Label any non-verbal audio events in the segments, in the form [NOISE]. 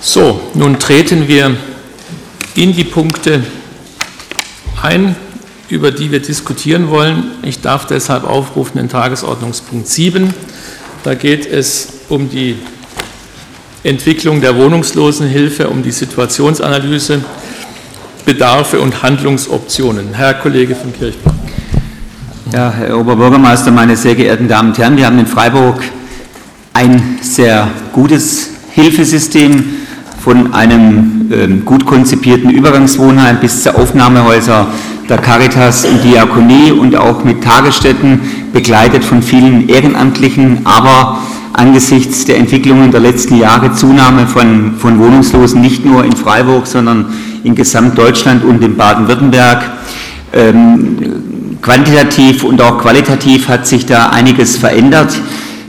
So, nun treten wir in die Punkte ein, über die wir diskutieren wollen. Ich darf deshalb aufrufen den Tagesordnungspunkt 7. Da geht es um die Entwicklung der Wohnungslosenhilfe, um die Situationsanalyse, Bedarfe und Handlungsoptionen. Herr Kollege von Kirchbach. Ja, Herr Oberbürgermeister, meine sehr geehrten Damen und Herren, wir haben in Freiburg ein sehr gutes Hilfesystem von einem ähm, gut konzipierten Übergangswohnheim bis zu Aufnahmehäuser der Caritas und Diakonie und auch mit Tagesstätten, begleitet von vielen Ehrenamtlichen, aber angesichts der Entwicklungen der letzten Jahre Zunahme von, von Wohnungslosen nicht nur in Freiburg, sondern in Gesamtdeutschland und in Baden-Württemberg. Ähm, quantitativ und auch qualitativ hat sich da einiges verändert.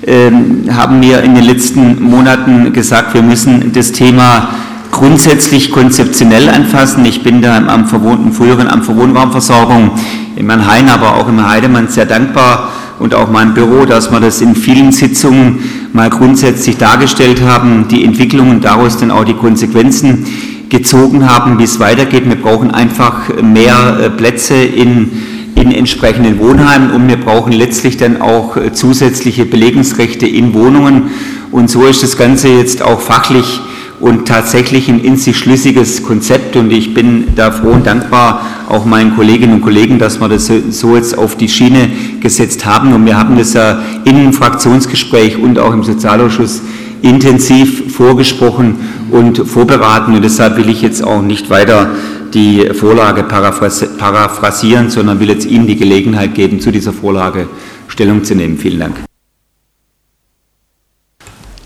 Ähm, haben wir in den letzten Monaten gesagt, wir müssen das Thema grundsätzlich konzeptionell anfassen. Ich bin da im Wohn im früheren Amt für Wohnraumversorgung in Mannheim, aber auch im Heidemann sehr dankbar und auch meinem Büro, dass wir das in vielen Sitzungen mal grundsätzlich dargestellt haben, die Entwicklungen daraus dann auch die Konsequenzen gezogen haben, wie es weitergeht. Wir brauchen einfach mehr äh, Plätze in, in entsprechenden Wohnheimen und wir brauchen letztlich dann auch äh, zusätzliche Belegungsrechte in Wohnungen. Und so ist das Ganze jetzt auch fachlich und tatsächlich ein in sich schlüssiges Konzept. Und ich bin da froh und dankbar auch meinen Kolleginnen und Kollegen, dass wir das so jetzt auf die Schiene gesetzt haben. Und wir haben das ja im Fraktionsgespräch und auch im Sozialausschuss intensiv vorgesprochen und vorberaten. Und deshalb will ich jetzt auch nicht weiter die Vorlage paraphrasieren, sondern will jetzt Ihnen die Gelegenheit geben, zu dieser Vorlage Stellung zu nehmen. Vielen Dank.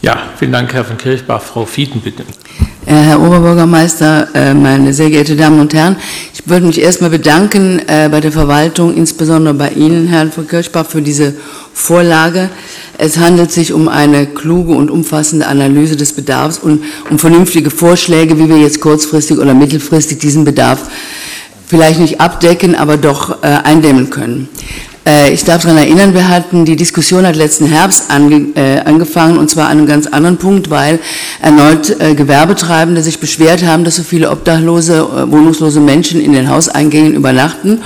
Ja, vielen Dank, Herr von Kirchbach. Frau Fieten, bitte. Äh, Herr Oberbürgermeister, äh, meine sehr geehrten Damen und Herren, ich würde mich erstmal bedanken äh, bei der Verwaltung, insbesondere bei Ihnen, Herrn von Kirchbach, für diese Vorlage. Es handelt sich um eine kluge und umfassende Analyse des Bedarfs und um vernünftige Vorschläge, wie wir jetzt kurzfristig oder mittelfristig diesen Bedarf vielleicht nicht abdecken, aber doch eindämmen können. Äh, ich darf daran erinnern, wir hatten, die Diskussion hat letzten Herbst ange, äh, angefangen und zwar an einem ganz anderen Punkt, weil erneut äh, Gewerbetreibende sich beschwert haben, dass so viele obdachlose, äh, wohnungslose Menschen in den Hauseingängen übernachten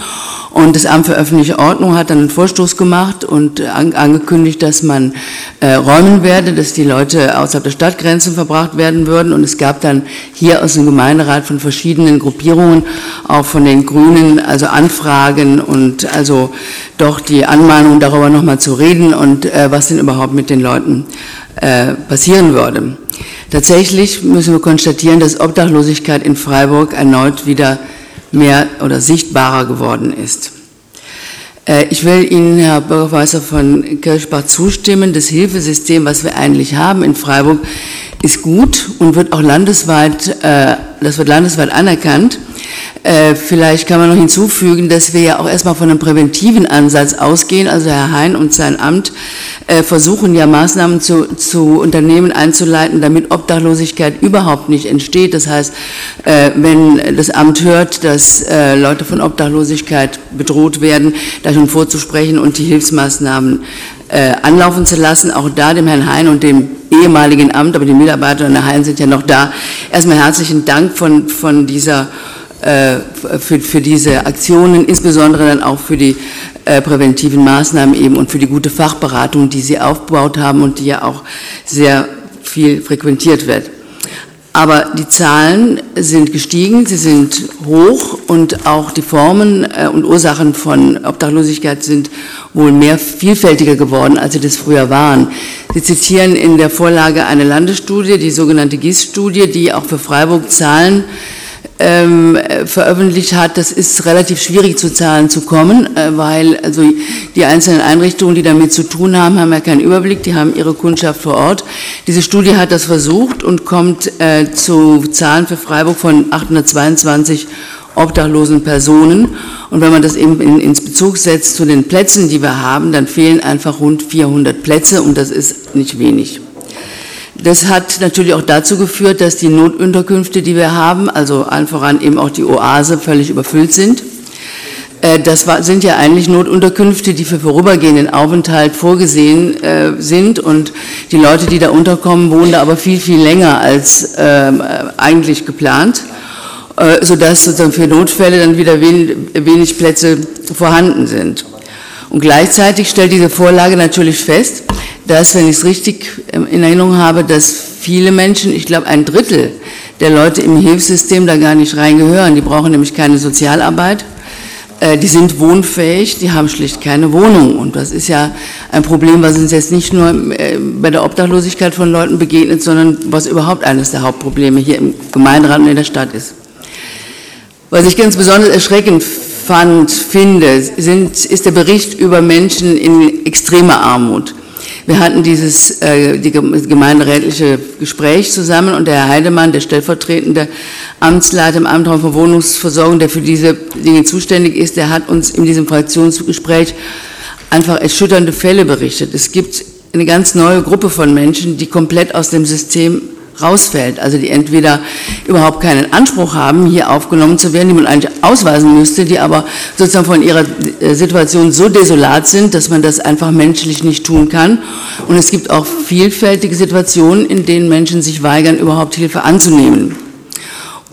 und das Amt für öffentliche Ordnung hat dann einen Vorstoß gemacht und angekündigt, dass man äh, räumen werde, dass die Leute außerhalb der Stadtgrenzen verbracht werden würden. Und es gab dann hier aus dem Gemeinderat von verschiedenen Gruppierungen, auch von den Grünen, also Anfragen und also doch die Anmahnung, darüber nochmal zu reden und äh, was denn überhaupt mit den Leuten äh, passieren würde. Tatsächlich müssen wir konstatieren, dass Obdachlosigkeit in Freiburg erneut wieder mehr oder sichtbarer geworden ist. Äh, ich will Ihnen, Herr Bürgermeister von Kirchbach, zustimmen. Das Hilfesystem, was wir eigentlich haben in Freiburg, ist gut und wird auch landesweit, äh, das wird landesweit anerkannt. Äh, vielleicht kann man noch hinzufügen, dass wir ja auch erstmal von einem präventiven Ansatz ausgehen. Also Herr Hein und sein Amt äh, versuchen ja Maßnahmen zu, zu Unternehmen einzuleiten, damit Obdachlosigkeit überhaupt nicht entsteht. Das heißt, äh, wenn das Amt hört, dass Leute von Obdachlosigkeit bedroht werden, da schon vorzusprechen und die Hilfsmaßnahmen anlaufen zu lassen. Auch da dem Herrn Hein und dem ehemaligen Amt, aber die Mitarbeiter in der Hein sind ja noch da. Erstmal herzlichen Dank von, von dieser für, für diese Aktionen, insbesondere dann auch für die äh, präventiven Maßnahmen eben und für die gute Fachberatung, die Sie aufgebaut haben und die ja auch sehr viel frequentiert wird. Aber die Zahlen sind gestiegen, sie sind hoch und auch die Formen äh, und Ursachen von Obdachlosigkeit sind wohl mehr vielfältiger geworden, als sie das früher waren. Sie zitieren in der Vorlage eine Landesstudie, die sogenannte GIS-Studie, die auch für Freiburg Zahlen ähm, veröffentlicht hat, das ist relativ schwierig zu Zahlen zu kommen, äh, weil also die einzelnen Einrichtungen, die damit zu tun haben, haben ja keinen Überblick, die haben ihre Kundschaft vor Ort. Diese Studie hat das versucht und kommt äh, zu Zahlen für Freiburg von 822 obdachlosen Personen. Und wenn man das eben in, ins Bezug setzt zu den Plätzen, die wir haben, dann fehlen einfach rund 400 Plätze und das ist nicht wenig. Das hat natürlich auch dazu geführt, dass die Notunterkünfte, die wir haben, also allen voran eben auch die Oase, völlig überfüllt sind. Äh, das sind ja eigentlich Notunterkünfte, die für vorübergehenden Aufenthalt vorgesehen äh, sind und die Leute, die da unterkommen, wohnen da aber viel, viel länger als ähm, eigentlich geplant, sodass sozusagen für Notfälle dann wieder wenig Plätze vorhanden sind. Und gleichzeitig stellt diese Vorlage natürlich fest, dass, wenn ich es richtig in Erinnerung habe, dass viele Menschen, ich glaube ein Drittel der Leute im Hilfssystem da gar nicht reingehören. Die brauchen nämlich keine Sozialarbeit. Äh, die sind wohnfähig, die haben schlicht keine Wohnung. Und das ist ja ein Problem, was uns jetzt nicht nur äh, bei der Obdachlosigkeit von Leuten begegnet, sondern was überhaupt eines der Hauptprobleme hier im Gemeinderat und in der Stadt ist. Was ich ganz besonders erschreckend fand, finde, sind, ist der Bericht über Menschen in extremer Armut. Wir hatten dieses äh, die gemeinderätliche Gespräch zusammen und der Herr Heidemann, der stellvertretende Amtsleiter im Amtraum für Wohnungsversorgung, der für diese Dinge zuständig ist, der hat uns in diesem Fraktionsgespräch einfach erschütternde Fälle berichtet. Es gibt eine ganz neue Gruppe von Menschen, die komplett aus dem System rausfällt, also die entweder überhaupt keinen Anspruch haben, hier aufgenommen zu werden, die man eigentlich ausweisen müsste, die aber sozusagen von ihrer äh, Situation so desolat sind, dass man das einfach menschlich nicht tun kann. Und es gibt auch vielfältige Situationen, in denen Menschen sich weigern, überhaupt Hilfe anzunehmen.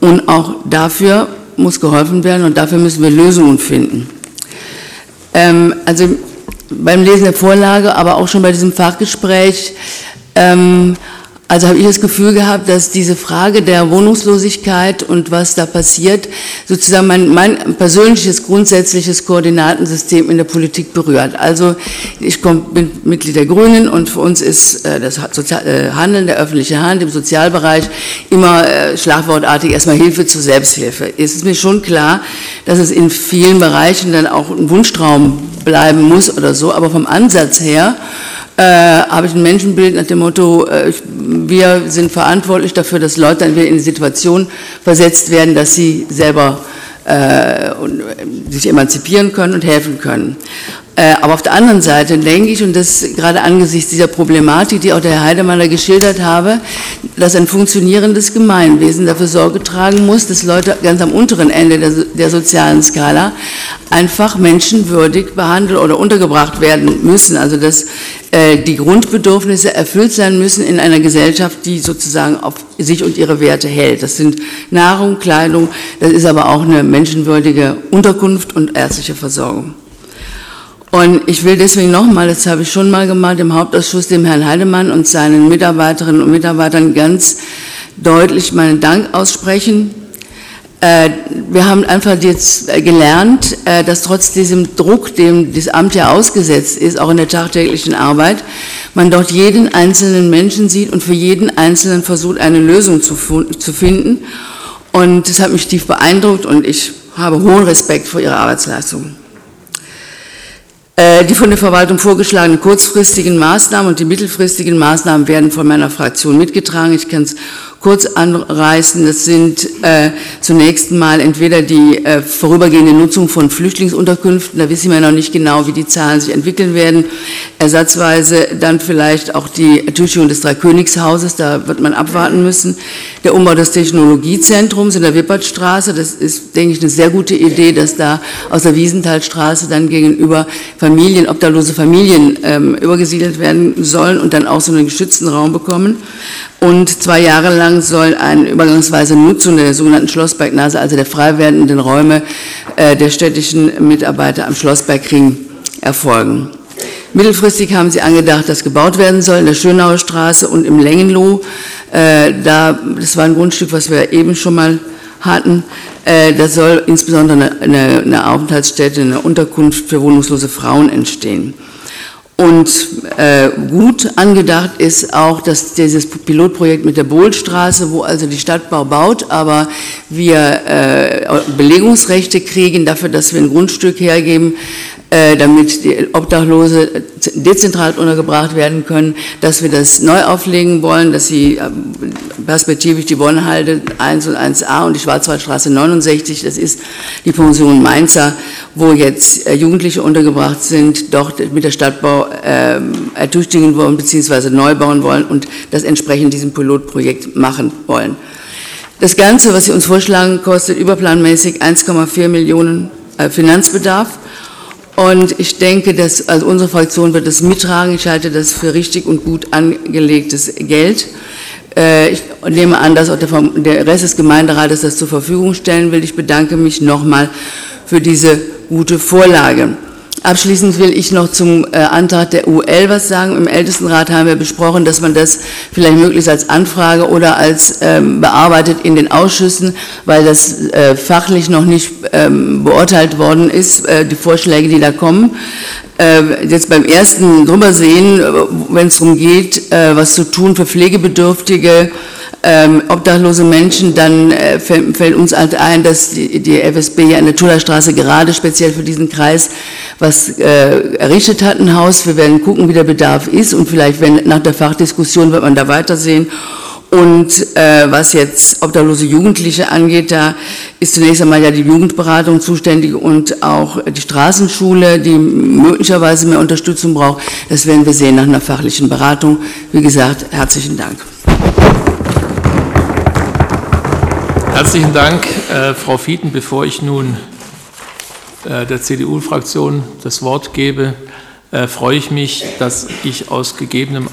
Und auch dafür muss geholfen werden und dafür müssen wir Lösungen finden. Ähm, also beim Lesen der Vorlage, aber auch schon bei diesem Fachgespräch ähm, also habe ich das Gefühl gehabt, dass diese Frage der Wohnungslosigkeit und was da passiert, sozusagen mein, mein persönliches grundsätzliches Koordinatensystem in der Politik berührt. Also ich komm, bin Mitglied der Grünen und für uns ist äh, das Sozial äh, Handeln, der öffentliche Hand im Sozialbereich immer äh, schlagwortartig erstmal Hilfe zur Selbsthilfe. Es ist mir schon klar, dass es in vielen Bereichen dann auch ein Wunschtraum bleiben muss oder so, aber vom Ansatz her äh, habe ich ein Menschenbild nach dem Motto, äh, wir sind verantwortlich dafür, dass Leute dann wieder in die Situation versetzt werden, dass sie selber äh, sich emanzipieren können und helfen können. Äh, aber auf der anderen Seite denke ich, und das gerade angesichts dieser Problematik, die auch der Herr Heidemann geschildert habe, dass ein funktionierendes Gemeinwesen dafür Sorge tragen muss, dass Leute ganz am unteren Ende der, der sozialen Skala einfach menschenwürdig behandelt oder untergebracht werden müssen. Also dass äh, die Grundbedürfnisse erfüllt sein müssen in einer Gesellschaft, die sozusagen auf sich und ihre Werte hält. Das sind Nahrung, Kleidung, das ist aber auch eine menschenwürdige Unterkunft und ärztliche Versorgung. Und ich will deswegen nochmal, das habe ich schon mal gemacht, im Hauptausschuss dem Herrn Heidemann und seinen Mitarbeiterinnen und Mitarbeitern ganz deutlich meinen Dank aussprechen. Äh, wir haben einfach jetzt gelernt, äh, dass trotz diesem Druck, dem das Amt ja ausgesetzt ist, auch in der tagtäglichen Arbeit, man dort jeden einzelnen Menschen sieht und für jeden Einzelnen versucht, eine Lösung zu, finden. Und das hat mich tief beeindruckt und ich habe hohen Respekt vor Ihrer Arbeitsleistung. Äh, die von der Verwaltung vorgeschlagenen kurzfristigen Maßnahmen und die mittelfristigen Maßnahmen werden von meiner Fraktion mitgetragen. Ich kann es kurz anreißen. Das sind äh, zunächst mal entweder die äh, vorübergehende Nutzung von Flüchtlingsunterkünften, da wissen wir noch nicht genau, wie die Zahlen sich entwickeln werden. Ersatzweise dann vielleicht auch die Ertüchtigung des Dreikönigshauses, da wird man abwarten müssen. Der Umbau des Technologiezentrums in der Wippertstraße, das ist, denke ich, eine sehr gute Idee, dass da aus der Wiesenthalstraße dann gegenüber Familien, obdachlose Familien ähm, übergesiedelt werden sollen und dann auch so einen geschützten Raum bekommen. Und zwei Jahre lang soll eine übergangsweise Nutzung der sogenannten Schlossbergnase, also der frei werdenden Räume äh, der städtischen Mitarbeiter am Schlossbergring erfolgen. Mittelfristig haben sie angedacht, dass gebaut werden soll in der Schönauer Straße und im Längenloh. Äh, da, das war ein Grundstück, was wir eben schon mal hatten. Äh, da soll insbesondere eine, eine Aufenthaltsstätte, eine Unterkunft für wohnungslose Frauen entstehen. Und äh, gut angedacht ist auch, dass dieses Pilotprojekt mit der Bohlstraße, wo also die Stadtbau baut, aber wir äh, Belegungsrechte kriegen dafür, dass wir ein Grundstück hergeben, damit die Obdachlose dezentral untergebracht werden können, dass wir das neu auflegen wollen, dass sie äh, perspektivisch die Bonnehalde 1 und 1a und die Schwarzwaldstraße 69, das ist die Pension Mainzer, wo jetzt äh, Jugendliche untergebracht sind, dort mit der Stadtbau äh, ertüchtigen wollen bzw. neu bauen wollen und das entsprechend diesem Pilotprojekt machen wollen. Das Ganze, was Sie uns vorschlagen, kostet überplanmäßig 1,4 Millionen äh, Finanzbedarf. Und ich denke, dass also unsere Fraktion wird das mittragen. Ich halte das für richtig und gut angelegtes Geld. Äh, ich nehme an, dass auch der Rest des Gemeinderates das zur Verfügung stellen will. Ich bedanke mich nochmal für diese gute Vorlage. Abschließend will ich noch zum äh, Antrag der UL was sagen. Im Ältestenrat haben wir besprochen, dass man das vielleicht möglichst als Anfrage oder als ähm, bearbeitet in den Ausschüssen, weil das äh, fachlich noch nicht ähm, beurteilt worden ist, äh, die Vorschläge, die da kommen. Äh, jetzt beim ersten drübersehen, äh, wenn es darum geht, äh, was zu tun für Pflegebedürftige, ähm, obdachlose Menschen, dann äh, fällt, fällt, uns halt ein, dass die, die FSB ja in der Tullerstraße gerade speziell für diesen Kreis was äh, errichtet hat, ein Haus. Wir werden gucken, wie der Bedarf ist und vielleicht, wenn nach der Fachdiskussion wird man da weitersehen. Und äh, was jetzt obdachlose Jugendliche angeht, da ist zunächst einmal ja die Jugendberatung zuständig und auch die Straßenschule, die möglicherweise mehr Unterstützung braucht. Das werden wir sehen nach einer fachlichen Beratung. Wie gesagt, herzlichen Dank. Herzlichen Dank, äh, Frau Fieten. Bevor ich nun äh, der CDU-Fraktion das Wort gebe, äh, freue ich mich, dass ich aus gegebenem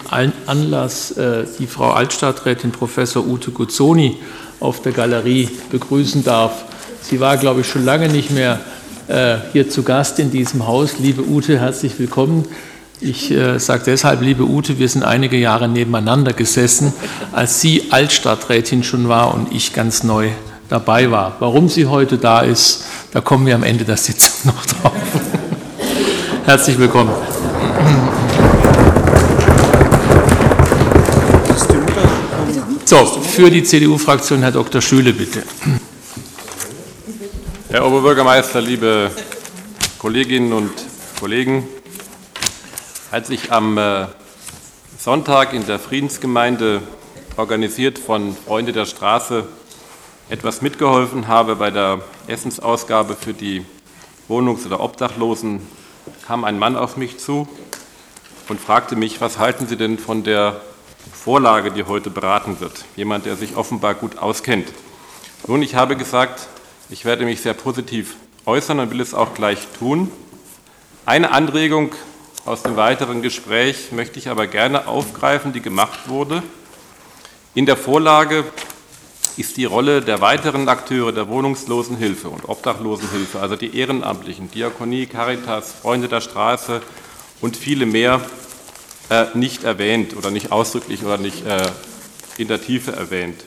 Anlass äh, die Frau Altstadträtin Professor Ute Guzzoni auf der Galerie begrüßen darf. Sie war, glaube ich, schon lange nicht mehr äh, hier zu Gast in diesem Haus. Liebe Ute, herzlich willkommen. Ich äh, sage deshalb, liebe Ute, wir sind einige Jahre nebeneinander gesessen, als sie Altstadträtin schon war und ich ganz neu dabei war. Warum sie heute da ist, da kommen wir am Ende der Sitzung [LAUGHS] noch drauf. Herzlich willkommen. So, für die CDU-Fraktion Herr Dr. Schüle, bitte. Herr Oberbürgermeister, liebe Kolleginnen und Kollegen, als ich am äh, Sonntag in der Friedensgemeinde, organisiert von Freunde der Straße, etwas mitgeholfen habe bei der Essensausgabe für die Wohnungs- oder Obdachlosen, kam ein Mann auf mich zu und fragte mich, was halten Sie denn von der Vorlage, die heute beraten wird? Jemand, der sich offenbar gut auskennt. Nun, ich habe gesagt, ich werde mich sehr positiv äußern und will es auch gleich tun. Eine Anregung aus dem weiteren Gespräch möchte ich aber gerne aufgreifen, die gemacht wurde. In der Vorlage ist die Rolle der weiteren Akteure der Wohnungslosenhilfe und Obdachlosenhilfe, also die Ehrenamtlichen, Diakonie, Caritas, Freunde der Straße und viele mehr, äh, nicht erwähnt oder nicht ausdrücklich oder nicht äh, in der Tiefe erwähnt.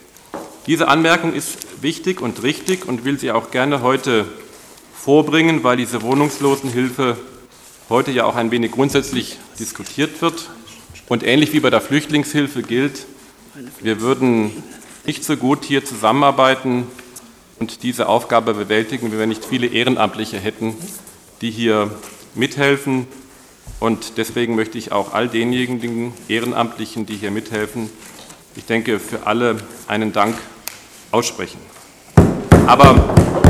Diese Anmerkung ist wichtig und richtig und will sie auch gerne heute vorbringen, weil diese Wohnungslosenhilfe heute ja auch ein wenig grundsätzlich diskutiert wird. Und ähnlich wie bei der Flüchtlingshilfe gilt, wir würden nicht so gut hier zusammenarbeiten und diese Aufgabe bewältigen, wenn wir nicht viele Ehrenamtliche hätten, die hier mithelfen. Und deswegen möchte ich auch all denjenigen Ehrenamtlichen, die hier mithelfen, ich denke, für alle einen Dank aussprechen. Aber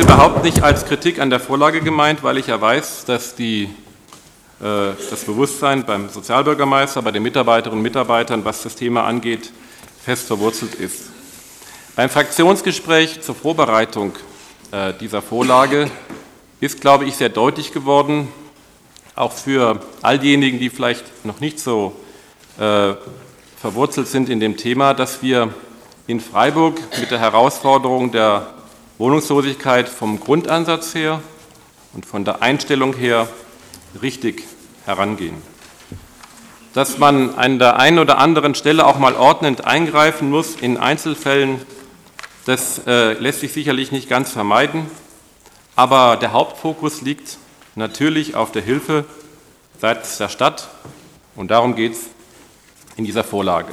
überhaupt nicht als Kritik an der Vorlage gemeint, weil ich ja weiß, dass die, äh, das Bewusstsein beim Sozialbürgermeister, bei den Mitarbeiterinnen und Mitarbeitern, was das Thema angeht, fest verwurzelt ist. Beim Fraktionsgespräch zur Vorbereitung äh, dieser Vorlage ist, glaube ich, sehr deutlich geworden, auch für all diejenigen, die vielleicht noch nicht so äh, verwurzelt sind in dem Thema, dass wir in Freiburg mit der Herausforderung der Wohnungslosigkeit vom Grundansatz her und von der Einstellung her richtig herangehen. Dass man an der einen oder anderen Stelle auch mal ordnend eingreifen muss in Einzelfällen, das äh, lässt sich sicherlich nicht ganz vermeiden. Aber der Hauptfokus liegt natürlich auf der Hilfe seitens der Stadt und darum geht es in dieser Vorlage.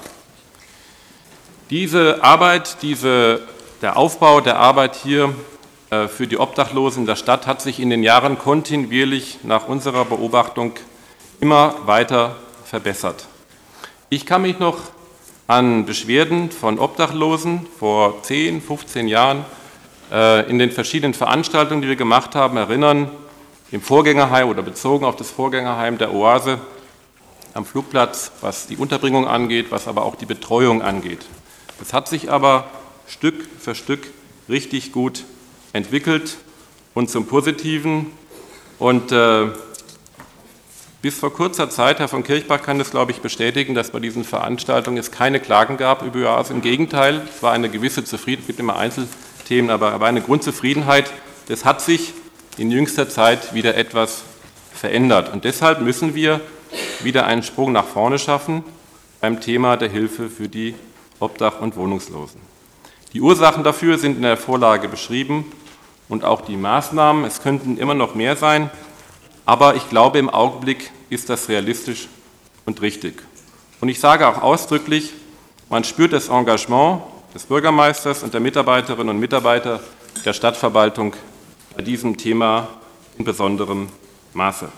Diese Arbeit, diese der Aufbau der Arbeit hier äh, für die Obdachlosen der Stadt hat sich in den Jahren kontinuierlich nach unserer Beobachtung immer weiter verbessert. Ich kann mich noch an Beschwerden von Obdachlosen vor 10, 15 Jahren äh, in den verschiedenen Veranstaltungen, die wir gemacht haben, erinnern, im Vorgängerheim oder bezogen auf das Vorgängerheim der Oase am Flugplatz, was die Unterbringung angeht, was aber auch die Betreuung angeht. Es hat sich aber Stück für Stück richtig gut entwickelt und zum Positiven. Und äh, bis vor kurzer Zeit, Herr von Kirchbach kann das, glaube ich, bestätigen, dass bei diesen Veranstaltungen es keine Klagen gab über ÖAS. Im Gegenteil, es war eine gewisse Zufriedenheit, es gibt immer Einzelthemen, aber, aber eine Grundzufriedenheit. Das hat sich in jüngster Zeit wieder etwas verändert. Und deshalb müssen wir wieder einen Sprung nach vorne schaffen beim Thema der Hilfe für die Obdach- und Wohnungslosen. Die Ursachen dafür sind in der Vorlage beschrieben und auch die Maßnahmen. Es könnten immer noch mehr sein, aber ich glaube, im Augenblick ist das realistisch und richtig. Und ich sage auch ausdrücklich, man spürt das Engagement des Bürgermeisters und der Mitarbeiterinnen und Mitarbeiter der Stadtverwaltung bei diesem Thema in besonderem Maße.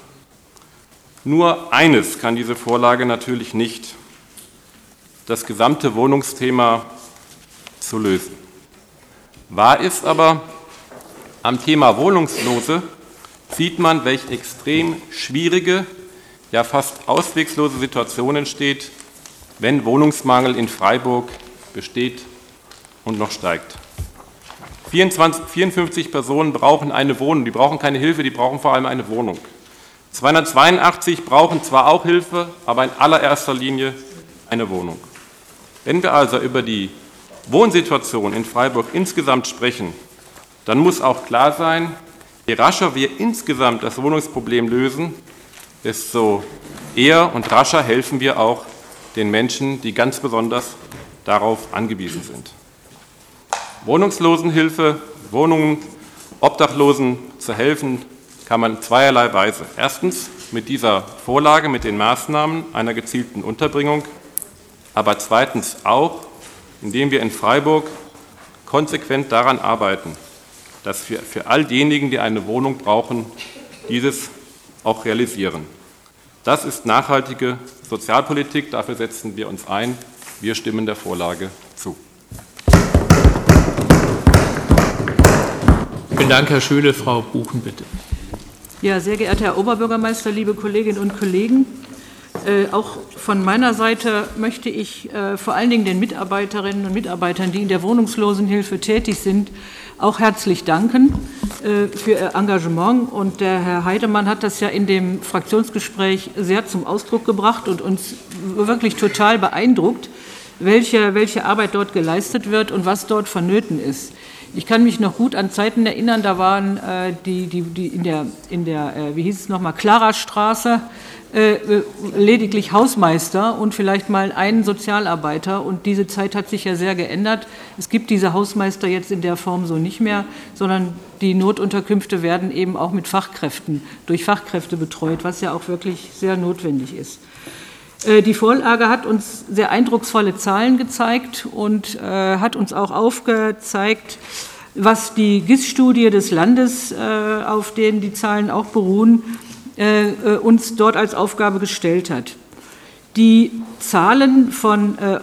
Nur eines kann diese Vorlage natürlich nicht, das gesamte Wohnungsthema zu lösen. Wahr ist aber, am Thema Wohnungslose sieht man, welche extrem schwierige, ja fast auswegslose Situation entsteht, wenn Wohnungsmangel in Freiburg besteht und noch steigt. 24, 54 Personen brauchen eine Wohnung, die brauchen keine Hilfe, die brauchen vor allem eine Wohnung. 282 brauchen zwar auch Hilfe, aber in allererster Linie eine Wohnung. Wenn wir also über die Wohnsituation in Freiburg insgesamt sprechen, dann muss auch klar sein, je rascher wir insgesamt das Wohnungsproblem lösen, desto eher und rascher helfen wir auch den Menschen, die ganz besonders darauf angewiesen sind. Wohnungslosenhilfe, Wohnungen, Obdachlosen zu helfen, kann man zweierlei Weise. Erstens mit dieser Vorlage, mit den Maßnahmen einer gezielten Unterbringung, aber zweitens auch, indem wir in Freiburg konsequent daran arbeiten, dass wir für all diejenigen, die eine Wohnung brauchen, dieses auch realisieren. Das ist nachhaltige Sozialpolitik, dafür setzen wir uns ein. Wir stimmen der Vorlage zu. Vielen Dank, Herr Schöle. Frau Buchen, bitte. Ja, sehr geehrter Herr Oberbürgermeister, liebe Kolleginnen und Kollegen, äh, auch von meiner Seite möchte ich äh, vor allen Dingen den Mitarbeiterinnen und Mitarbeitern, die in der Wohnungslosenhilfe tätig sind, auch herzlich danken äh, für Ihr Engagement. Und der Herr Heidemann hat das ja in dem Fraktionsgespräch sehr zum Ausdruck gebracht und uns wirklich total beeindruckt, welche, welche Arbeit dort geleistet wird und was dort vonnöten ist. Ich kann mich noch gut an Zeiten erinnern, da waren äh, die, die, die in der, in der äh, wie hieß es nochmal, Klarastraße äh, äh, lediglich Hausmeister und vielleicht mal einen Sozialarbeiter. Und diese Zeit hat sich ja sehr geändert. Es gibt diese Hausmeister jetzt in der Form so nicht mehr, sondern die Notunterkünfte werden eben auch mit Fachkräften, durch Fachkräfte betreut, was ja auch wirklich sehr notwendig ist. Äh, die Vorlage hat uns sehr eindrucksvolle Zahlen gezeigt und äh, hat uns auch aufgezeigt, was die GIS-Studie des Landes, äh, auf denen die Zahlen auch beruhen, uns dort als Aufgabe gestellt hat. Die Zahlen von äh,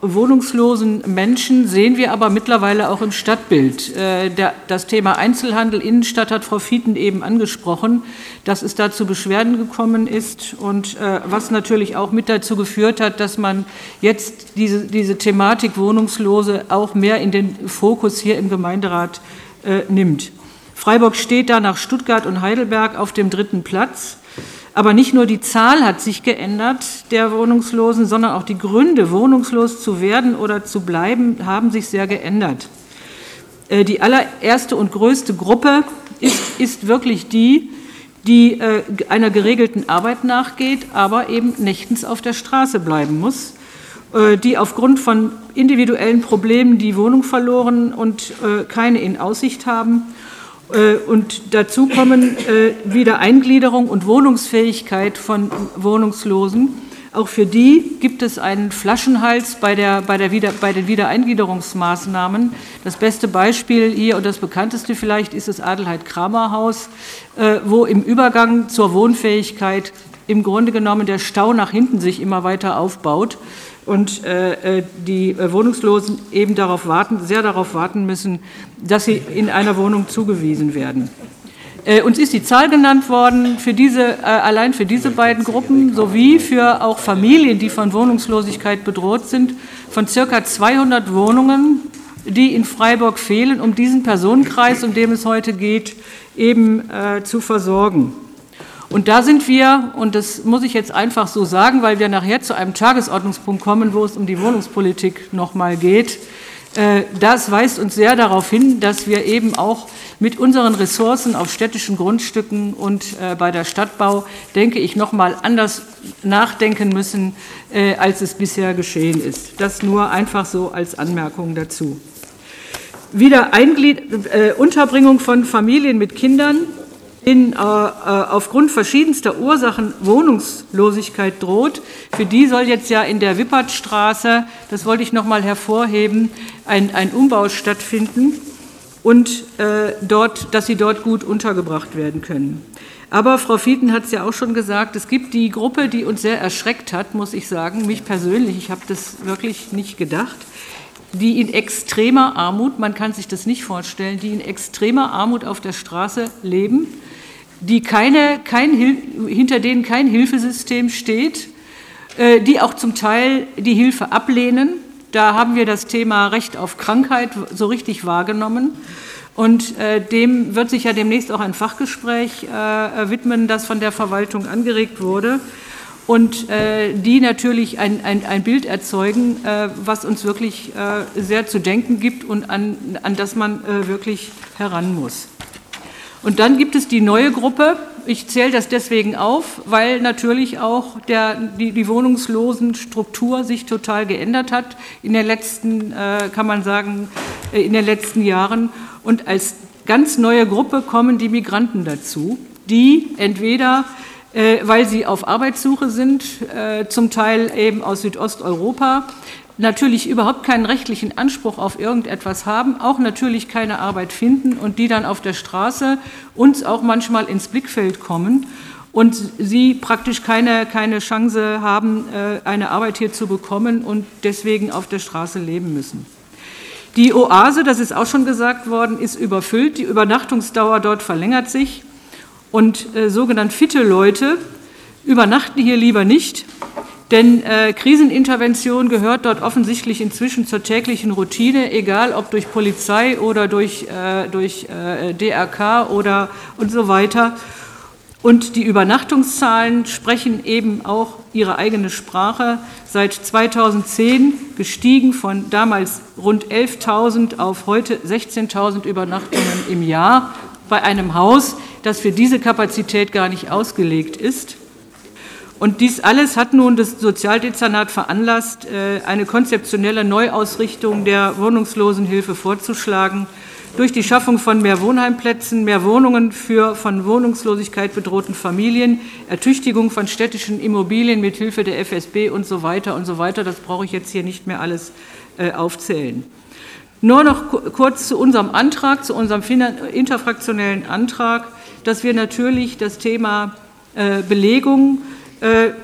wohnungslosen Menschen sehen wir aber mittlerweile auch im Stadtbild. Äh, der, das Thema Einzelhandel, Innenstadt hat Frau Fieten eben angesprochen, dass es da zu Beschwerden gekommen ist und äh, was natürlich auch mit dazu geführt hat, dass man jetzt diese, diese Thematik Wohnungslose auch mehr in den Fokus hier im Gemeinderat äh, nimmt. Freiburg steht da nach Stuttgart und Heidelberg auf dem dritten Platz. Aber nicht nur die Zahl hat sich geändert der Wohnungslosen, sondern auch die Gründe, wohnungslos zu werden oder zu bleiben, haben sich sehr geändert. Äh, die allererste und größte Gruppe ist, ist wirklich die, die äh, einer geregelten Arbeit nachgeht, aber eben nächtens auf der Straße bleiben muss, äh, die aufgrund von individuellen Problemen die Wohnung verloren und keine in Aussicht haben und dazu kommen äh, wieder Eingliederung und Wohnungsfähigkeit von Wohnungslosen. Auch für die gibt es einen Flaschenhals bei, der, bei, der wieder, bei den Wiedereingliederungsmaßnahmen. Das beste Beispiel hier und das bekannteste vielleicht ist das Adelheid-Kramer-Haus, äh, wo im Übergang zur Wohnfähigkeit im Grunde genommen der Stau nach hinten sich immer weiter aufbaut und äh, äh, die äh, Wohnungslosen eben darauf warten, sehr darauf warten müssen, dass sie in einer Wohnung zugewiesen werden. Uns ist die Zahl genannt worden für diese, allein für diese beiden Gruppen sowie für auch Familien, die von Wohnungslosigkeit bedroht sind, von circa 200 Wohnungen die in Freiburg fehlen, um diesen Personenkreis, um den es heute geht, eben zu versorgen. Und da sind wir, und das muss ich jetzt einfach so sagen, weil wir nachher zu einem Tagesordnungspunkt kommen, wo es um die Wohnungspolitik nochmal geht, äh, das weist uns sehr darauf hin, dass wir eben auch mit unseren Ressourcen auf städtischen Grundstücken und äh, bei der Stadtbau, denke ich, noch mal anders nachdenken müssen, äh, als es bisher geschehen ist. Das nur einfach so als Anmerkung dazu. Wieder Einglied, Unterbringung von Familien mit Kindern in, äh, aufgrund verschiedenster Ursachen Wohnungslosigkeit droht. Für die soll jetzt ja in der Wippertstraße, das wollte ich noch mal hervorheben, ein, ein Umbau stattfinden und äh, dort, dass sie dort gut untergebracht werden können. Aber Frau Fieten hat es ja auch schon gesagt, es gibt die Gruppe, die uns sehr erschreckt hat, muss ich sagen, mich persönlich, ich habe das wirklich nicht gedacht, die in extremer Armut, man kann sich das nicht vorstellen, die in extremer Armut auf der Straße leben die keine, kein, hinter denen kein Hilfesystem steht, äh, die auch zum Teil die Hilfe ablehnen. Da haben wir das Thema Recht auf Krankheit so richtig wahrgenommen. Und äh, dem wird sich ja demnächst auch ein Fachgespräch äh, widmen, das von der Verwaltung angeregt wurde und die natürlich ein, ein, ein Bild erzeugen, was uns wirklich sehr zu denken gibt und an, an das man wirklich heran muss. Und dann gibt es die neue Gruppe. Ich zähle das deswegen auf, weil natürlich auch der, die, die Wohnungslosenstruktur sich total geändert hat in den letzten, äh, kann man sagen, äh, in den letzten Jahren. Und als ganz neue Gruppe kommen die Migranten dazu, die entweder äh, weil sie auf Arbeitssuche sind, äh, zum Teil eben aus Südosteuropa, natürlich überhaupt keinen rechtlichen Anspruch auf irgendetwas haben, auch natürlich keine Arbeit finden und die dann auf der Straße uns auch manchmal ins Blickfeld kommen und sie praktisch keine, keine Chance haben, äh, eine Arbeit hier zu bekommen und deswegen auf der Straße leben müssen. Die Oase, das ist auch schon gesagt worden, ist überfüllt. Die Übernachtungsdauer dort verlängert sich und äh, sogenannte fitte Leute übernachten hier lieber nicht, denn äh, Krisenintervention gehört dort offensichtlich inzwischen zur täglichen Routine, egal ob durch Polizei oder durch, äh, durch äh, DRK oder und so weiter. Und die Übernachtungszahlen sprechen eben auch ihre eigene Sprache. Seit 2010 gestiegen von damals rund 11.000 auf heute 16.000 Übernachtungen im Jahr bei einem Haus, das für diese Kapazität gar nicht ausgelegt ist. Und dies alles hat nun das Sozialdezernat veranlasst, äh, eine konzeptionelle Neuausrichtung der Wohnungslosenhilfe vorzuschlagen, durch die Schaffung von mehr Wohnheimplätzen, mehr Wohnungen für von Wohnungslosigkeit bedrohten Familien, Ertüchtigung von städtischen Immobilien mit Hilfe der FSB und so weiter und so weiter. Das brauche ich jetzt hier nicht mehr alles äh, aufzählen. Nur noch kurz zu unserem Antrag, zu unserem interfraktionellen Antrag, dass wir natürlich das Thema äh, Belegung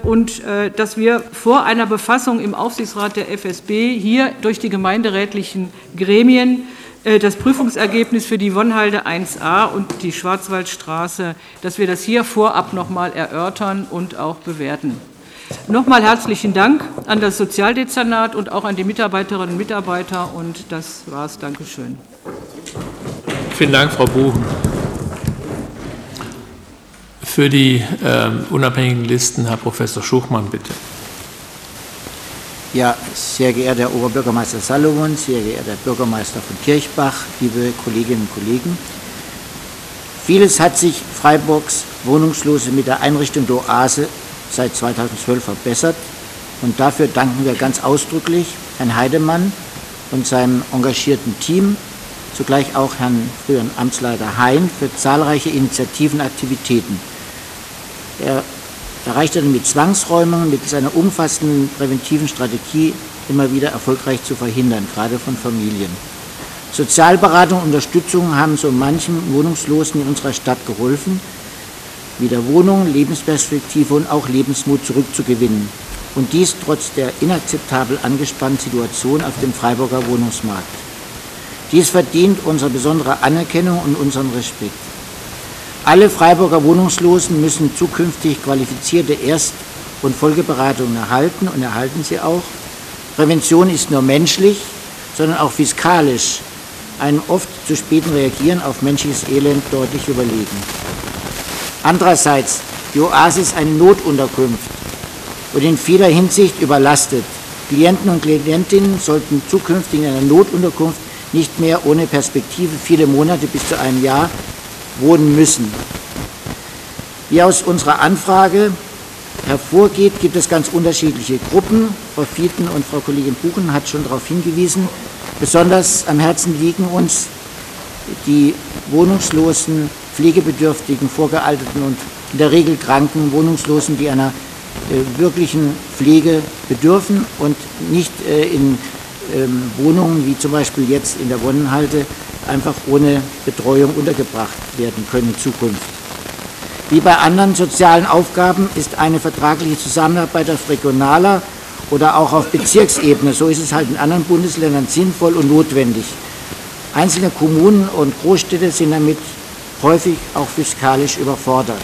und äh, dass wir vor einer Befassung im Aufsichtsrat der FSB hier durch die gemeinderätlichen Gremien äh, das Prüfungsergebnis für die Wonnhalde 1a und die Schwarzwaldstraße, dass wir das hier vorab noch mal erörtern und auch bewerten. Nochmal herzlichen Dank an das Sozialdezernat und auch an die Mitarbeiterinnen und Mitarbeiter. Und das war's. Dankeschön. Vielen Dank, Frau Buchen. Für die äh, unabhängigen Listen Herr Professor Schuchmann, bitte. Ja, sehr geehrter Herr Oberbürgermeister Salomon, sehr geehrter Bürgermeister von Kirchbach, liebe Kolleginnen und Kollegen. Vieles hat sich Freiburgs Wohnungslose mit der Einrichtung der Oase seit 2012 verbessert und dafür danken wir ganz ausdrücklich Herrn Heidemann und seinem engagierten Team, zugleich auch Herrn früheren Amtsleiter Hein für zahlreiche Initiativen und Aktivitäten. Er erreichte dann mit Zwangsräumungen, mit seiner umfassenden präventiven Strategie immer wieder erfolgreich zu verhindern, gerade von Familien. Sozialberatung und Unterstützung haben so manchen Wohnungslosen in unserer Stadt geholfen, wieder Wohnung, Lebensperspektive und auch Lebensmut zurückzugewinnen. Und dies trotz der inakzeptabel angespannten Situation auf dem Freiburger Wohnungsmarkt. Dies verdient unsere besondere Anerkennung und unseren Respekt. Alle Freiburger Wohnungslosen müssen zukünftig qualifizierte Erst- und Folgeberatungen erhalten und erhalten sie auch. Prävention ist nur menschlich sondern auch fiskalisch einem oft zu späten Reagieren auf menschliches Elend deutlich überlegen. Andererseits die Oasis eine Notunterkunft und in vieler Hinsicht überlastet. Klienten und Klientinnen sollten zukünftig in einer Notunterkunft nicht mehr ohne Perspektive viele Monate bis zu einem Jahr wohnen müssen. Wie aus unserer Anfrage hervorgeht, gibt es ganz unterschiedliche Gruppen. Frau Fieten und Frau Kollegin Buchen hat schon darauf hingewiesen. Besonders am Herzen liegen uns die wohnungslosen, pflegebedürftigen, vorgealterten und in der Regel kranken Wohnungslosen, die einer äh, wirklichen Pflege bedürfen und nicht äh, in ähm, Wohnungen, wie zum Beispiel jetzt in der Wonnenhalte, einfach ohne Betreuung untergebracht werden können in Zukunft. Wie bei anderen sozialen Aufgaben ist eine vertragliche Zusammenarbeit auf regionaler oder auch auf Bezirksebene, so ist es halt in anderen Bundesländern sinnvoll und notwendig. Einzelne Kommunen und Großstädte sind damit häufig auch fiskalisch überfordert.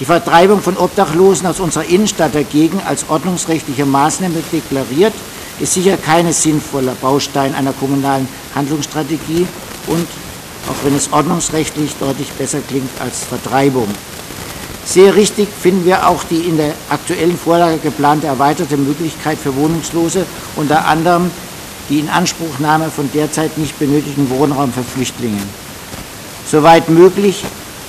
Die Vertreibung von Obdachlosen aus unserer Innenstadt dagegen als ordnungsrechtliche Maßnahme deklariert, ist sicher kein sinnvoller Baustein einer kommunalen Handlungsstrategie und auch wenn es ordnungsrechtlich deutlich besser klingt als Vertreibung. Sehr richtig finden wir auch die in der aktuellen Vorlage geplante erweiterte Möglichkeit für Wohnungslose, unter anderem die Inanspruchnahme von derzeit nicht benötigten Wohnraum für Flüchtlinge. Soweit möglich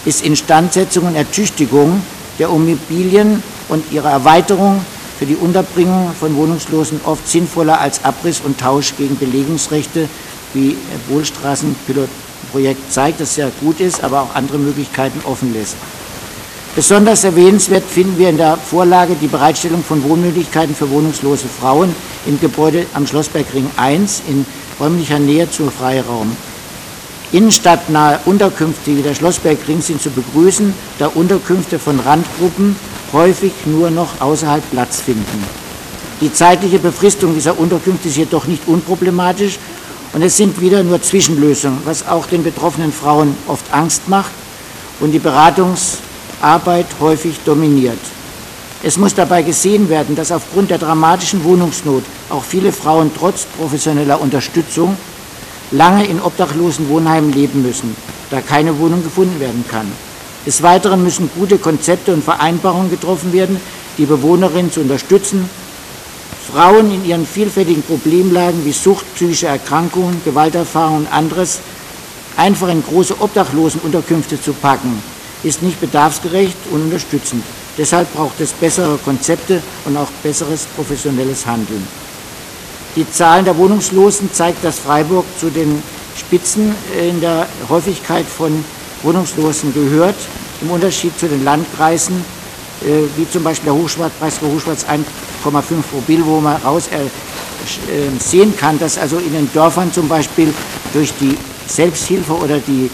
ist Instandsetzung und Ertüchtigung der Immobilien und ihre Erweiterung für die Unterbringung von Wohnungslosen oft sinnvoller als Abriss und Tausch gegen Belegungsrechte, wie Wohlstraßenpilotprojekt zeigt, das sehr gut ist, aber auch andere Möglichkeiten offen lässt. Besonders erwähnenswert finden wir in der Vorlage die Bereitstellung von Wohnmöglichkeiten für wohnungslose Frauen im Gebäude am Schlossbergring 1 in räumlicher Nähe zum Freiraum. Innenstadtnahe Unterkünfte wie der Schlossbergring sind zu begrüßen, da Unterkünfte von Randgruppen häufig nur noch außerhalb Platz finden. Die zeitliche Befristung dieser Unterkünfte ist jedoch nicht unproblematisch und es sind wieder nur Zwischenlösungen, was auch den betroffenen Frauen oft Angst macht und die Beratungsarbeit häufig dominiert. Es muss dabei gesehen werden, dass aufgrund der dramatischen Wohnungsnot auch viele Frauen trotz professioneller Unterstützung lange in obdachlosen Wohnheimen leben müssen, da keine Wohnung gefunden werden kann. Des Weiteren müssen gute Konzepte und Vereinbarungen getroffen werden, die Bewohnerinnen zu unterstützen, Frauen in ihren vielfältigen Problemlagen wie Sucht, psychische Erkrankungen, Gewalterfahrungen und anderes einfach in große Obdachlosenunterkünfte zu packen, ist nicht bedarfsgerecht und unterstützend. Deshalb braucht es bessere Konzepte und auch besseres professionelles Handeln. Die Zahlen der Wohnungslosen zeigt, dass Freiburg zu den Spitzen in der Häufigkeit von Wohnungslosen gehört, im Unterschied zu den Landkreisen, äh, wie zum Beispiel der Hochschwarzpreis für Hochschwarz 1,5 Mobil, wo man raus äh, äh, sehen kann, dass also in den Dörfern zum Beispiel durch die Selbsthilfe oder die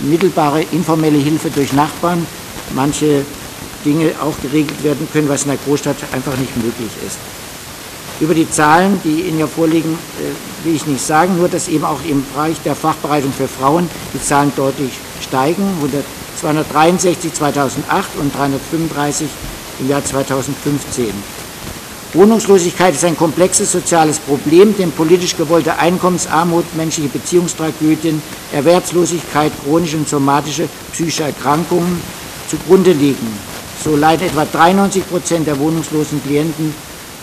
mittelbare informelle Hilfe durch Nachbarn manche Dinge auch geregelt werden können, was in der Großstadt einfach nicht möglich ist. Über die Zahlen, die Ihnen ja vorliegen, will ich nicht sagen, nur dass eben auch im Bereich der Fachbereitung für Frauen die Zahlen deutlich steigen, 263 2008 und 335 im Jahr 2015. Wohnungslosigkeit ist ein komplexes soziales Problem, dem politisch gewollte Einkommensarmut, menschliche Beziehungstragödien, Erwerbslosigkeit, chronische und somatische psychische Erkrankungen zugrunde liegen. So leiden etwa 93 Prozent der wohnungslosen Klienten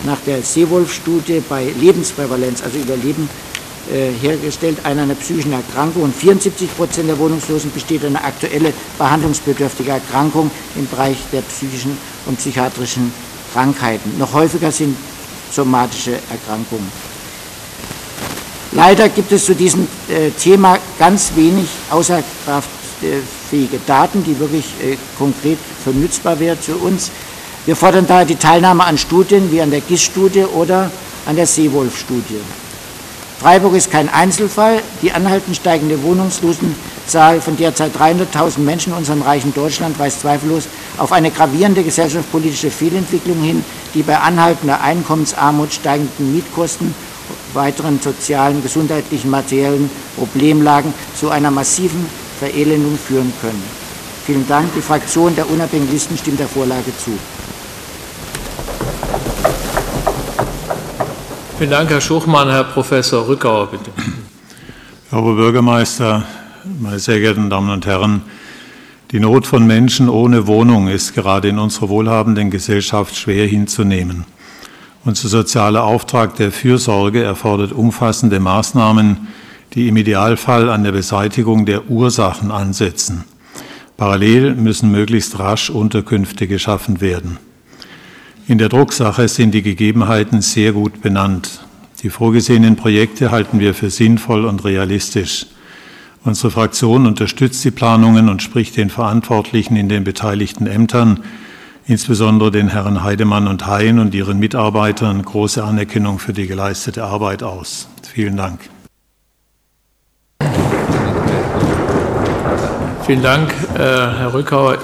nach der Seewolf-Studie bei Lebensprävalenz, also Überleben, hergestellt, einer einer psychischen Erkrankung und 74 Prozent der Wohnungslosen besteht eine aktuelle behandlungsbedürftige Erkrankung im Bereich der psychischen und psychiatrischen Krankheiten. Noch häufiger sind somatische Erkrankungen. Leider gibt es zu diesem äh, Thema ganz wenig aussagefähige Daten, die wirklich äh, konkret vernutzbar wären für uns. Wir fordern daher die Teilnahme an Studien wie an der GIS-Studie oder an der Seewolf-Studie. Freiburg ist kein Einzelfall. Die anhaltend steigende Wohnungslosenzahl von derzeit 300.000 Menschen in unserem reichen Deutschland weist zweifellos auf eine gravierende gesellschaftspolitische Fehlentwicklung hin, die bei anhaltender Einkommensarmut, steigenden Mietkosten, weiteren sozialen, gesundheitlichen, materiellen Problemlagen zu einer massiven Verelendung führen können. Vielen Dank. Die Fraktion der unabhängigen Listen stimmt der Vorlage zu. Vielen Dank, Herr Schuchmann. Herr Professor Rückauer, bitte. Herr Oberbürgermeister, meine sehr geehrten Damen und Herren, die Not von Menschen ohne Wohnung ist gerade in unserer wohlhabenden Gesellschaft schwer hinzunehmen. Unser sozialer Auftrag der Fürsorge erfordert umfassende Maßnahmen, die im Idealfall an der Beseitigung der Ursachen ansetzen. Parallel müssen möglichst rasch Unterkünfte geschaffen werden. In der Drucksache sind die Gegebenheiten sehr gut benannt. Die vorgesehenen Projekte halten wir für sinnvoll und realistisch. Unsere Fraktion unterstützt die Planungen und spricht den Verantwortlichen in den beteiligten Ämtern, insbesondere den Herren Heidemann und Hein und ihren Mitarbeitern, große Anerkennung für die geleistete Arbeit aus. Vielen Dank. Vielen Dank, äh, Herr Rückauer.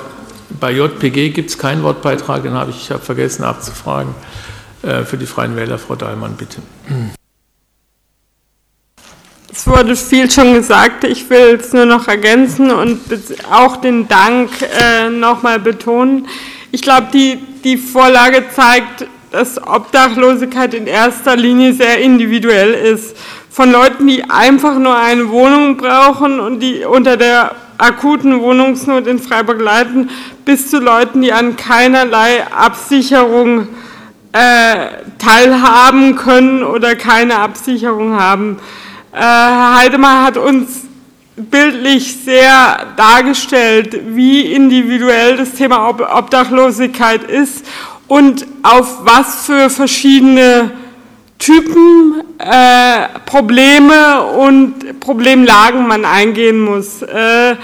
Bei JPG gibt es keinen Wortbeitrag, den habe ich, ich habe vergessen abzufragen. Äh, für die Freien Wähler, Frau Dahlmann, bitte. Es wurde viel schon gesagt, ich will es nur noch ergänzen und auch den Dank äh, nochmal betonen. Ich glaube, die, die Vorlage zeigt, dass Obdachlosigkeit in erster Linie sehr individuell ist. Von Leuten, die einfach nur eine Wohnung brauchen und die unter der akuten Wohnungsnot in Freiburg leiden, bis zu Leuten, die an keinerlei Absicherung äh, teilhaben können oder keine Absicherung haben. Äh, Herr Heidemann hat uns bildlich sehr dargestellt, wie individuell das Thema Obdachlosigkeit ist und auf was für verschiedene Typen, äh, Probleme und Problemlagen man eingehen muss. Äh,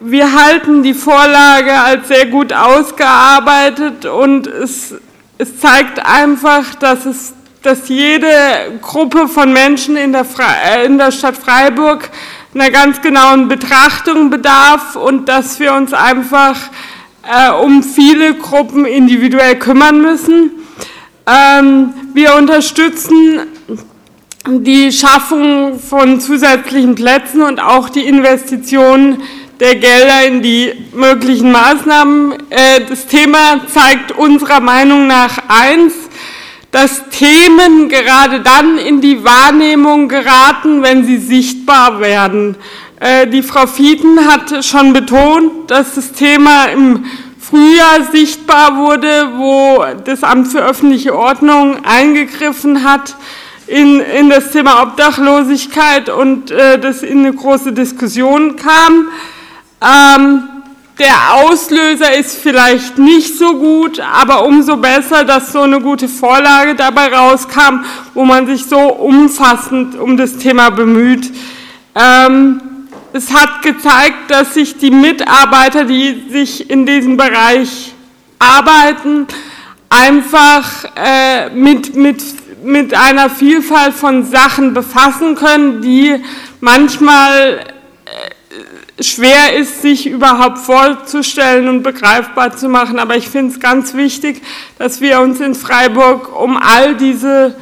wir halten die Vorlage als sehr gut ausgearbeitet und es, es zeigt einfach, dass es dass jede Gruppe von Menschen in der, äh, in der Stadt Freiburg einer ganz genauen Betrachtung bedarf und dass wir uns einfach äh, um viele Gruppen individuell kümmern müssen. Ähm, wir unterstützen die Schaffung von zusätzlichen Plätzen und auch die Investitionen der Gelder in die möglichen Maßnahmen. Äh, das Thema zeigt unserer Meinung nach eins, dass Themen gerade dann in die Wahrnehmung geraten, wenn sie sichtbar werden. Äh, die Frau Fieten hat schon betont, dass das Thema im Frühjahr sichtbar wurde, wo das Amt für öffentliche Ordnung eingegriffen hat in, in das Thema Obdachlosigkeit und äh, das in eine große Diskussion kam. Ähm, der Auslöser ist vielleicht nicht so gut, aber umso besser, dass so eine gute Vorlage dabei rauskam, wo man sich so umfassend um das Thema bemüht. Ähm, es hat gezeigt, dass sich die Mitarbeiter, die sich in diesem Bereich arbeiten, einfach äh, mit, mit, mit einer Vielfalt von Sachen befassen können, die manchmal schwer ist, sich überhaupt vorzustellen und begreifbar zu machen. Aber ich finde es ganz wichtig, dass wir uns in Freiburg um all diese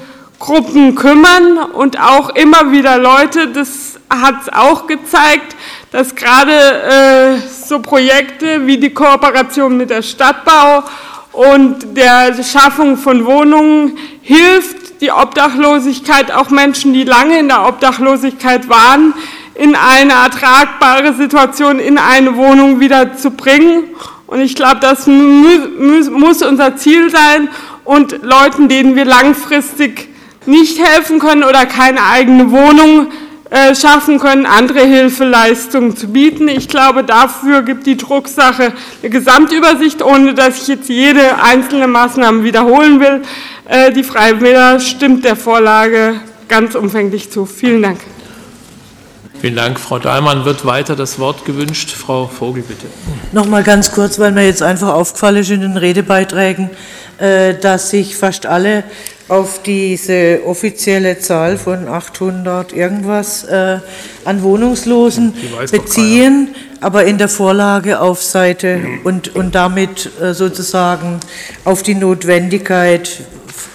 Gruppen kümmern und auch immer wieder Leute, das hat es auch gezeigt, dass gerade äh, so Projekte wie die Kooperation mit der Stadtbau und der Schaffung von Wohnungen hilft, die Obdachlosigkeit, auch Menschen, die lange in der Obdachlosigkeit waren, in eine ertragbare Situation in eine Wohnung wieder zu bringen. Und ich glaube, das muss unser Ziel sein und Leuten, denen wir langfristig nicht helfen können oder keine eigene Wohnung äh, schaffen können, andere Hilfeleistungen zu bieten. Ich glaube, dafür gibt die Drucksache eine Gesamtübersicht, ohne dass ich jetzt jede einzelne Maßnahme wiederholen will. Äh, die Freie Wähler stimmt der Vorlage ganz umfänglich zu. Vielen Dank. Vielen Dank, Frau Dahlmann. Wird weiter das Wort gewünscht? Frau Vogel, bitte. Noch mal ganz kurz, weil mir jetzt einfach aufgefallen ist in den Redebeiträgen, äh, dass sich fast alle auf diese offizielle Zahl von 800 irgendwas äh, an Wohnungslosen beziehen, aber in der Vorlage auf Seite und, und damit äh, sozusagen auf die Notwendigkeit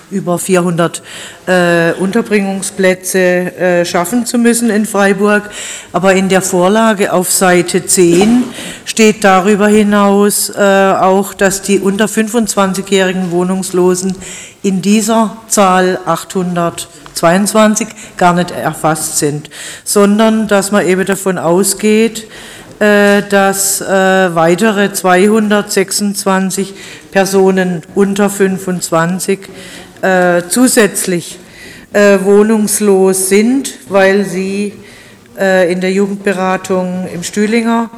über 400 äh, Unterbringungsplätze äh, schaffen zu müssen in Freiburg. Aber in der Vorlage auf Seite 10 steht darüber hinaus äh, auch, dass die unter 25-jährigen Wohnungslosen in dieser Zahl 822 gar nicht erfasst sind, sondern dass man eben davon ausgeht, äh, dass äh, weitere 226 Personen unter 25 äh, zusätzlich wohnungslos sind, weil sie in der Jugendberatung im Stühlinger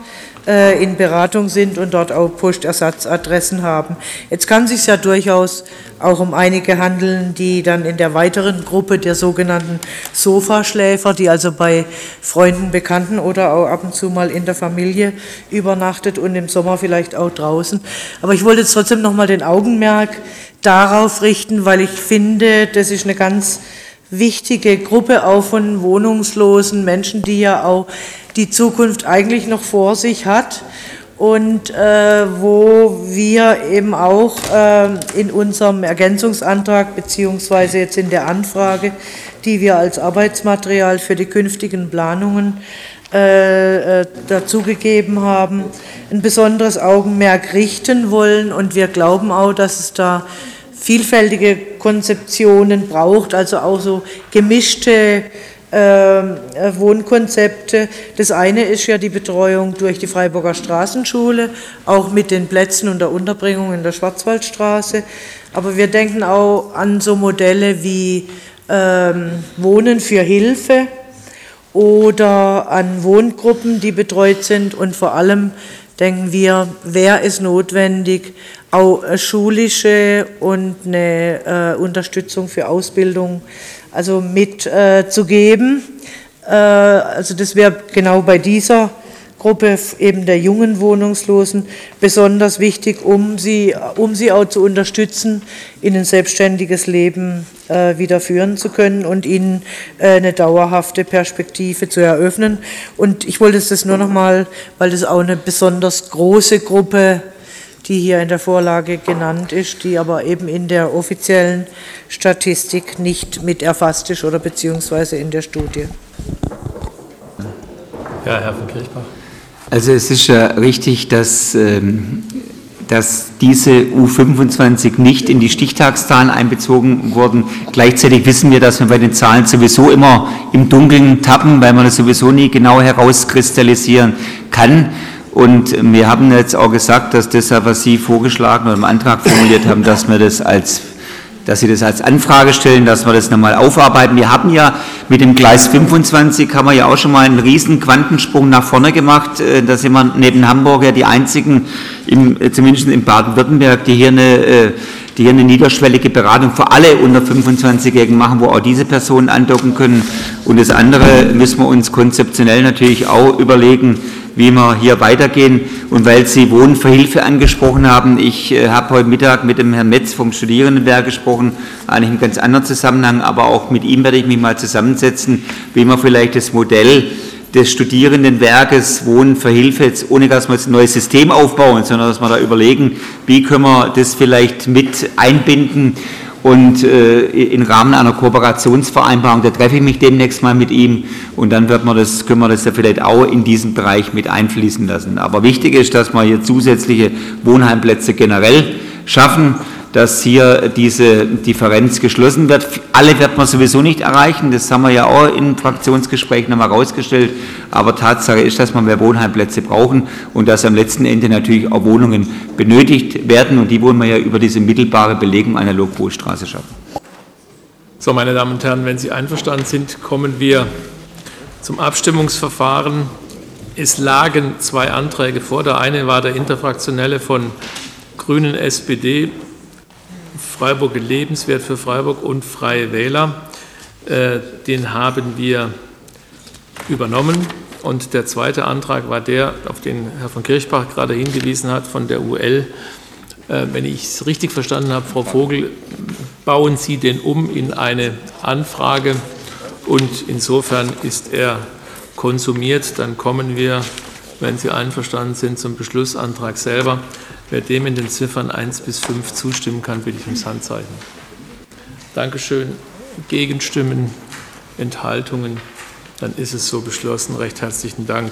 äh, in Beratung sind und dort auch Postersatzadressen haben. Jetzt kann es sich ja durchaus auch um einige handeln, die dann in der weiteren Gruppe der sogenannten Sofaschläfer, die also bei Freunden, Bekannten oder auch ab und zu mal in der Familie übernachtet und im Sommer vielleicht auch draußen. Aber ich wollte jetzt trotzdem noch mal den Augenmerk darauf richten, weil ich finde, das ist eine ganz wichtige Gruppe auch von wohnungslosen Menschen, die ja auch die Zukunft eigentlich noch vor sich hat und äh, wo wir eben auch äh, in unserem Ergänzungsantrag beziehungsweise jetzt in der Anfrage, die wir als Arbeitsmaterial für die künftigen Planungen äh, äh dazugegeben haben, ein besonderes Augenmerk richten wollen. Und wir glauben auch, dass es da vielfältige Konzeptionen braucht, also auch so gemischte Wohnkonzepte. Das eine ist ja die Betreuung durch die Freiburger Straßenschule, auch mit den Plätzen und der Unterbringung in der Schwarzwaldstraße. Aber wir denken auch an so Modelle wie ähm, Wohnen für Hilfe oder an Wohngruppen, die betreut sind. Und vor allem denken wir, wer ist notwendig, auch schulische und eine äh, Unterstützung für Ausbildung also mitzugeben. Äh, also das wäre genau bei dieser Gruppe eben der jungen Wohnungslosen besonders wichtig, um sie, um sie auch zu unterstützen, in ein selbstständiges Leben äh, wieder führen zu können und ihnen äh, eine dauerhafte Perspektive zu eröffnen. Und ich wollte das nur noch mal, weil das auch eine besonders große Gruppe die hier in der Vorlage genannt ist, die aber eben in der offiziellen Statistik nicht mit erfasst ist oder beziehungsweise in der Studie. Ja, Herr von Kirchbach. Also es ist ja richtig, dass, ähm, dass diese U25 nicht in die Stichtagszahlen einbezogen wurden. Gleichzeitig wissen wir, dass wir bei den Zahlen sowieso immer im Dunkeln tappen, weil man das sowieso nie genau herauskristallisieren kann. Und wir haben jetzt auch gesagt, dass das, was Sie vorgeschlagen oder im Antrag formuliert haben, dass wir das als dass Sie das als Anfrage stellen, dass wir das nochmal aufarbeiten. Wir haben ja mit dem Gleis 25 haben wir ja auch schon mal einen riesen Quantensprung nach vorne gemacht. Äh, da sind wir neben Hamburg ja die einzigen, im, zumindest in Baden-Württemberg, die hier eine äh, die hier eine niederschwellige Beratung für alle unter 25-Jährigen machen, wo auch diese Personen andocken können. Und das andere müssen wir uns konzeptionell natürlich auch überlegen, wie wir hier weitergehen. Und weil Sie Wohnen für Hilfe angesprochen haben, ich äh, habe heute Mittag mit dem Herrn Metz vom Studierendenwerk gesprochen, eigentlich im ganz anderen Zusammenhang, aber auch mit ihm werde ich mich mal zusammensetzen, wie man vielleicht das Modell des Studierendenwerkes Wohnen für Hilfe, jetzt ohne dass wir jetzt ein neues System aufbauen, sondern dass wir da überlegen, wie können wir das vielleicht mit einbinden und äh, im Rahmen einer Kooperationsvereinbarung, da treffe ich mich demnächst mal mit ihm und dann wird man das, können wir das ja vielleicht auch in diesen Bereich mit einfließen lassen. Aber wichtig ist, dass wir hier zusätzliche Wohnheimplätze generell schaffen dass hier diese Differenz geschlossen wird. Alle wird man sowieso nicht erreichen, das haben wir ja auch im Fraktionsgespräch nochmal herausgestellt, aber Tatsache ist, dass wir mehr Wohnheimplätze brauchen und dass am letzten Ende natürlich auch Wohnungen benötigt werden und die wollen wir ja über diese mittelbare Belegung einer Lokwohlstraße schaffen. So, meine Damen und Herren, wenn Sie einverstanden sind, kommen wir zum Abstimmungsverfahren. Es lagen zwei Anträge vor. Der eine war der interfraktionelle von Grünen, SPD Freiburg lebenswert für Freiburg und Freie Wähler. Äh, den haben wir übernommen. Und der zweite Antrag war der, auf den Herr von Kirchbach gerade hingewiesen hat, von der UL. Äh, wenn ich es richtig verstanden habe, Frau Vogel, bauen Sie den um in eine Anfrage und insofern ist er konsumiert. Dann kommen wir, wenn Sie einverstanden sind, zum Beschlussantrag selber. Wer dem in den Ziffern 1 bis 5 zustimmen kann, bitte ich ums Handzeichen. Dankeschön. Gegenstimmen, Enthaltungen, dann ist es so beschlossen. Recht herzlichen Dank.